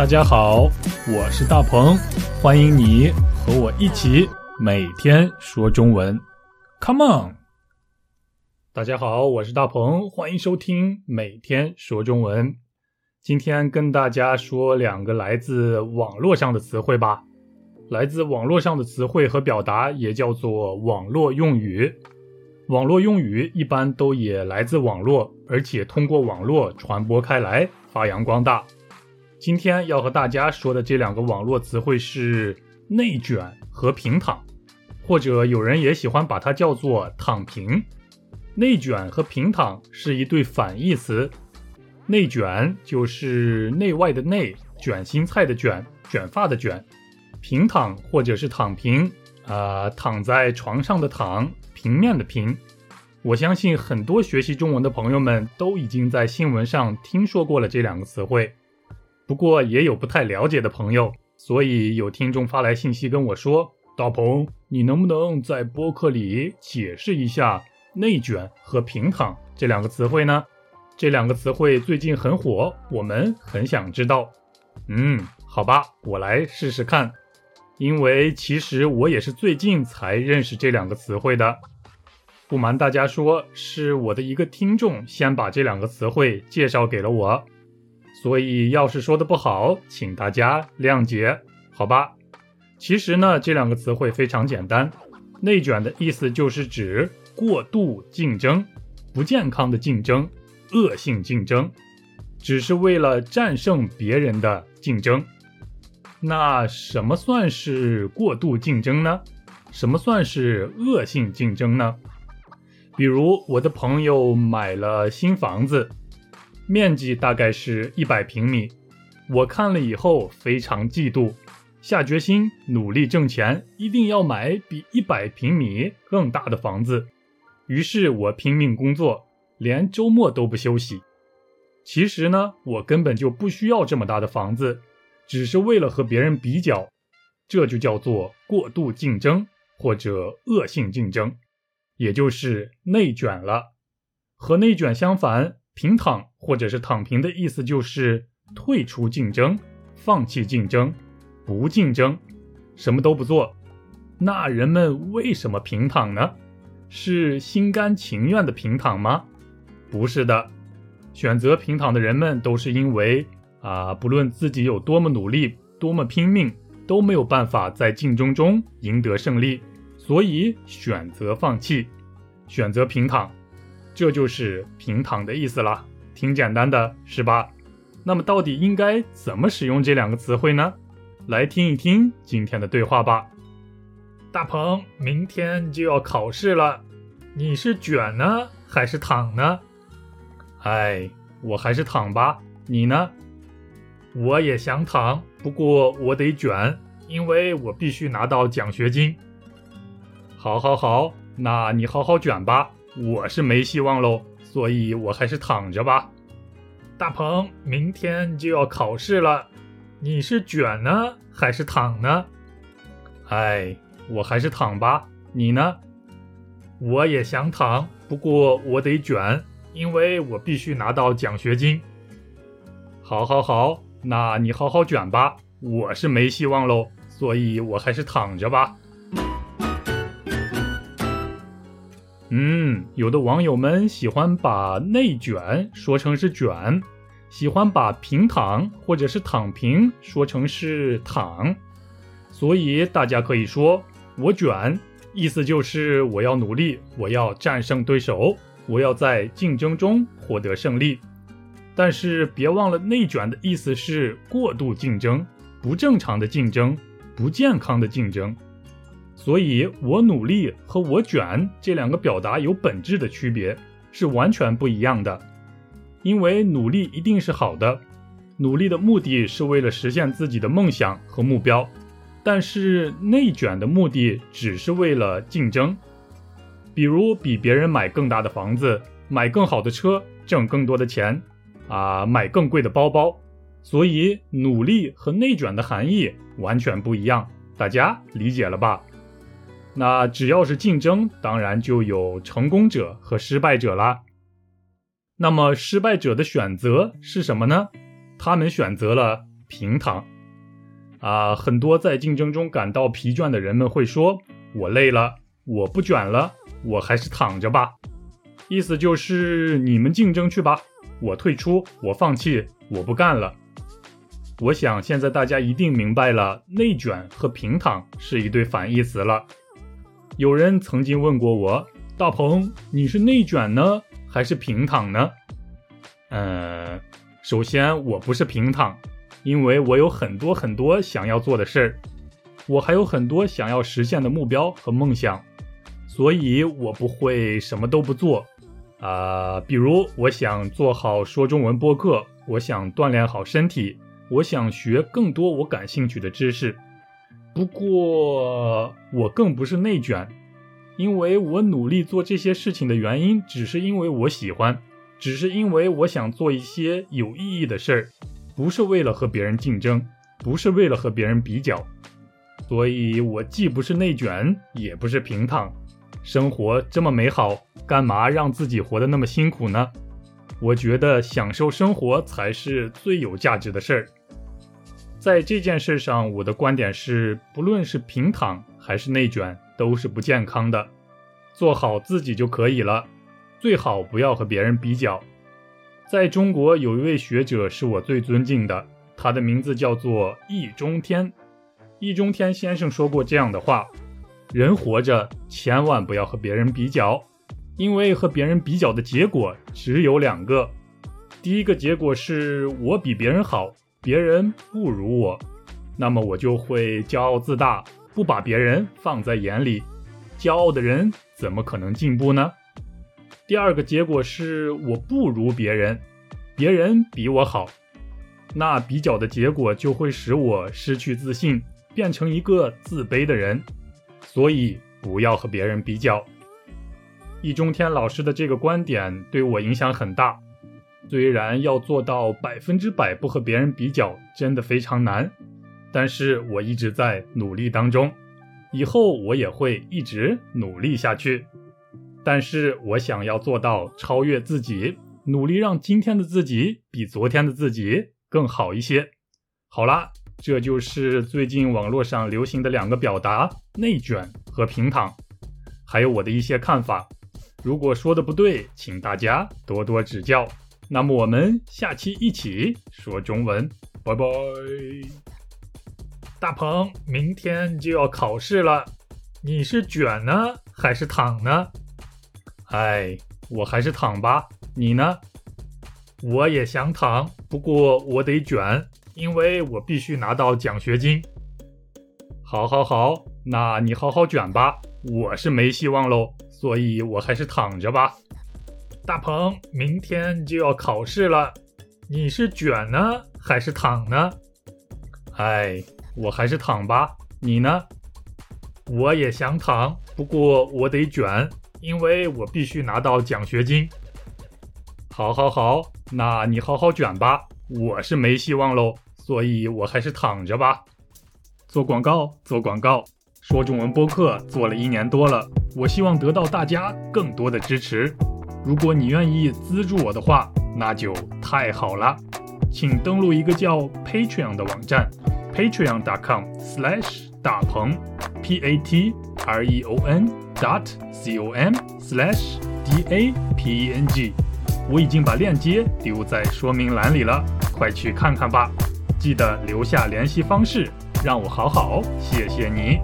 大家好，我是大鹏，欢迎你和我一起每天说中文。Come on！大家好，我是大鹏，欢迎收听每天说中文。今天跟大家说两个来自网络上的词汇吧。来自网络上的词汇和表达也叫做网络用语。网络用语一般都也来自网络，而且通过网络传播开来，发扬光大。今天要和大家说的这两个网络词汇是“内卷”和“平躺”，或者有人也喜欢把它叫做“躺平”。内卷和平躺是一对反义词。内卷就是内外的内，卷心菜的卷，卷发的卷。平躺或者是躺平，啊，躺在床上的躺，平面的平。我相信很多学习中文的朋友们都已经在新闻上听说过了这两个词汇。不过也有不太了解的朋友，所以有听众发来信息跟我说：“大鹏，你能不能在播客里解释一下‘内卷’和‘平躺’这两个词汇呢？这两个词汇最近很火，我们很想知道。”嗯，好吧，我来试试看。因为其实我也是最近才认识这两个词汇的。不瞒大家说，是我的一个听众先把这两个词汇介绍给了我。所以，要是说的不好，请大家谅解，好吧？其实呢，这两个词汇非常简单。内卷的意思就是指过度竞争、不健康的竞争、恶性竞争，只是为了战胜别人的竞争。那什么算是过度竞争呢？什么算是恶性竞争呢？比如，我的朋友买了新房子。面积大概是一百平米，我看了以后非常嫉妒，下决心努力挣钱，一定要买比一百平米更大的房子。于是我拼命工作，连周末都不休息。其实呢，我根本就不需要这么大的房子，只是为了和别人比较，这就叫做过度竞争或者恶性竞争，也就是内卷了。和内卷相反。平躺或者是躺平的意思就是退出竞争、放弃竞争、不竞争，什么都不做。那人们为什么平躺呢？是心甘情愿的平躺吗？不是的，选择平躺的人们都是因为啊，不论自己有多么努力、多么拼命，都没有办法在竞争中赢得胜利，所以选择放弃，选择平躺。这就是平躺的意思了，挺简单的，是吧？那么到底应该怎么使用这两个词汇呢？来听一听今天的对话吧。大鹏，明天就要考试了，你是卷呢还是躺呢？哎，我还是躺吧。你呢？我也想躺，不过我得卷，因为我必须拿到奖学金。好，好，好，那你好好卷吧。我是没希望喽，所以我还是躺着吧。大鹏，明天就要考试了，你是卷呢还是躺呢？哎，我还是躺吧。你呢？我也想躺，不过我得卷，因为我必须拿到奖学金。好，好，好，那你好好卷吧。我是没希望喽，所以我还是躺着吧。嗯，有的网友们喜欢把内卷说成是卷，喜欢把平躺或者是躺平说成是躺，所以大家可以说我卷，意思就是我要努力，我要战胜对手，我要在竞争中获得胜利。但是别忘了，内卷的意思是过度竞争、不正常的竞争、不健康的竞争。所以，我努力和我卷这两个表达有本质的区别，是完全不一样的。因为努力一定是好的，努力的目的是为了实现自己的梦想和目标，但是内卷的目的只是为了竞争，比如比别人买更大的房子，买更好的车，挣更多的钱，啊，买更贵的包包。所以，努力和内卷的含义完全不一样，大家理解了吧？那只要是竞争，当然就有成功者和失败者啦。那么失败者的选择是什么呢？他们选择了平躺。啊，很多在竞争中感到疲倦的人们会说：“我累了，我不卷了，我还是躺着吧。”意思就是你们竞争去吧，我退出，我放弃，我不干了。我想现在大家一定明白了，内卷和平躺是一对反义词了。有人曾经问过我：“大鹏，你是内卷呢，还是平躺呢？”嗯，首先我不是平躺。因为我有很多很多想要做的事儿，我还有很多想要实现的目标和梦想，所以我不会什么都不做。啊，比如我想做好说中文播客，我想锻炼好身体，我想学更多我感兴趣的知识。不过我更不是内卷，因为我努力做这些事情的原因，只是因为我喜欢，只是因为我想做一些有意义的事儿。不是为了和别人竞争，不是为了和别人比较，所以我既不是内卷，也不是平躺。生活这么美好，干嘛让自己活得那么辛苦呢？我觉得享受生活才是最有价值的事儿。在这件事上，我的观点是，不论是平躺还是内卷，都是不健康的。做好自己就可以了，最好不要和别人比较。在中国，有一位学者是我最尊敬的，他的名字叫做易中天。易中天先生说过这样的话：人活着千万不要和别人比较，因为和别人比较的结果只有两个。第一个结果是我比别人好，别人不如我，那么我就会骄傲自大，不把别人放在眼里。骄傲的人怎么可能进步呢？第二个结果是我不如别人，别人比我好，那比较的结果就会使我失去自信，变成一个自卑的人。所以不要和别人比较。易中天老师的这个观点对我影响很大。虽然要做到百分之百不和别人比较真的非常难，但是我一直在努力当中，以后我也会一直努力下去。但是我想要做到超越自己，努力让今天的自己比昨天的自己更好一些。好啦，这就是最近网络上流行的两个表达：内卷和平躺，还有我的一些看法。如果说的不对，请大家多多指教。那么我们下期一起说中文，拜拜。大鹏，明天就要考试了，你是卷呢还是躺呢？哎，我还是躺吧。你呢？我也想躺，不过我得卷，因为我必须拿到奖学金。好，好，好，那你好好卷吧。我是没希望喽，所以我还是躺着吧。大鹏，明天就要考试了，你是卷呢还是躺呢？哎，我还是躺吧。你呢？我也想躺，不过我得卷。因为我必须拿到奖学金。好，好，好，那你好好卷吧。我是没希望喽，所以我还是躺着吧。做广告，做广告，说中文播客做了一年多了，我希望得到大家更多的支持。如果你愿意资助我的话，那就太好了。请登录一个叫 Patreon 的网站，patreon.com/slash 大鹏，P-A-T-R-E-O-N。dot com slash d a p e n g，我已经把链接丢在说明栏里了，快去看看吧！记得留下联系方式，让我好好谢谢你。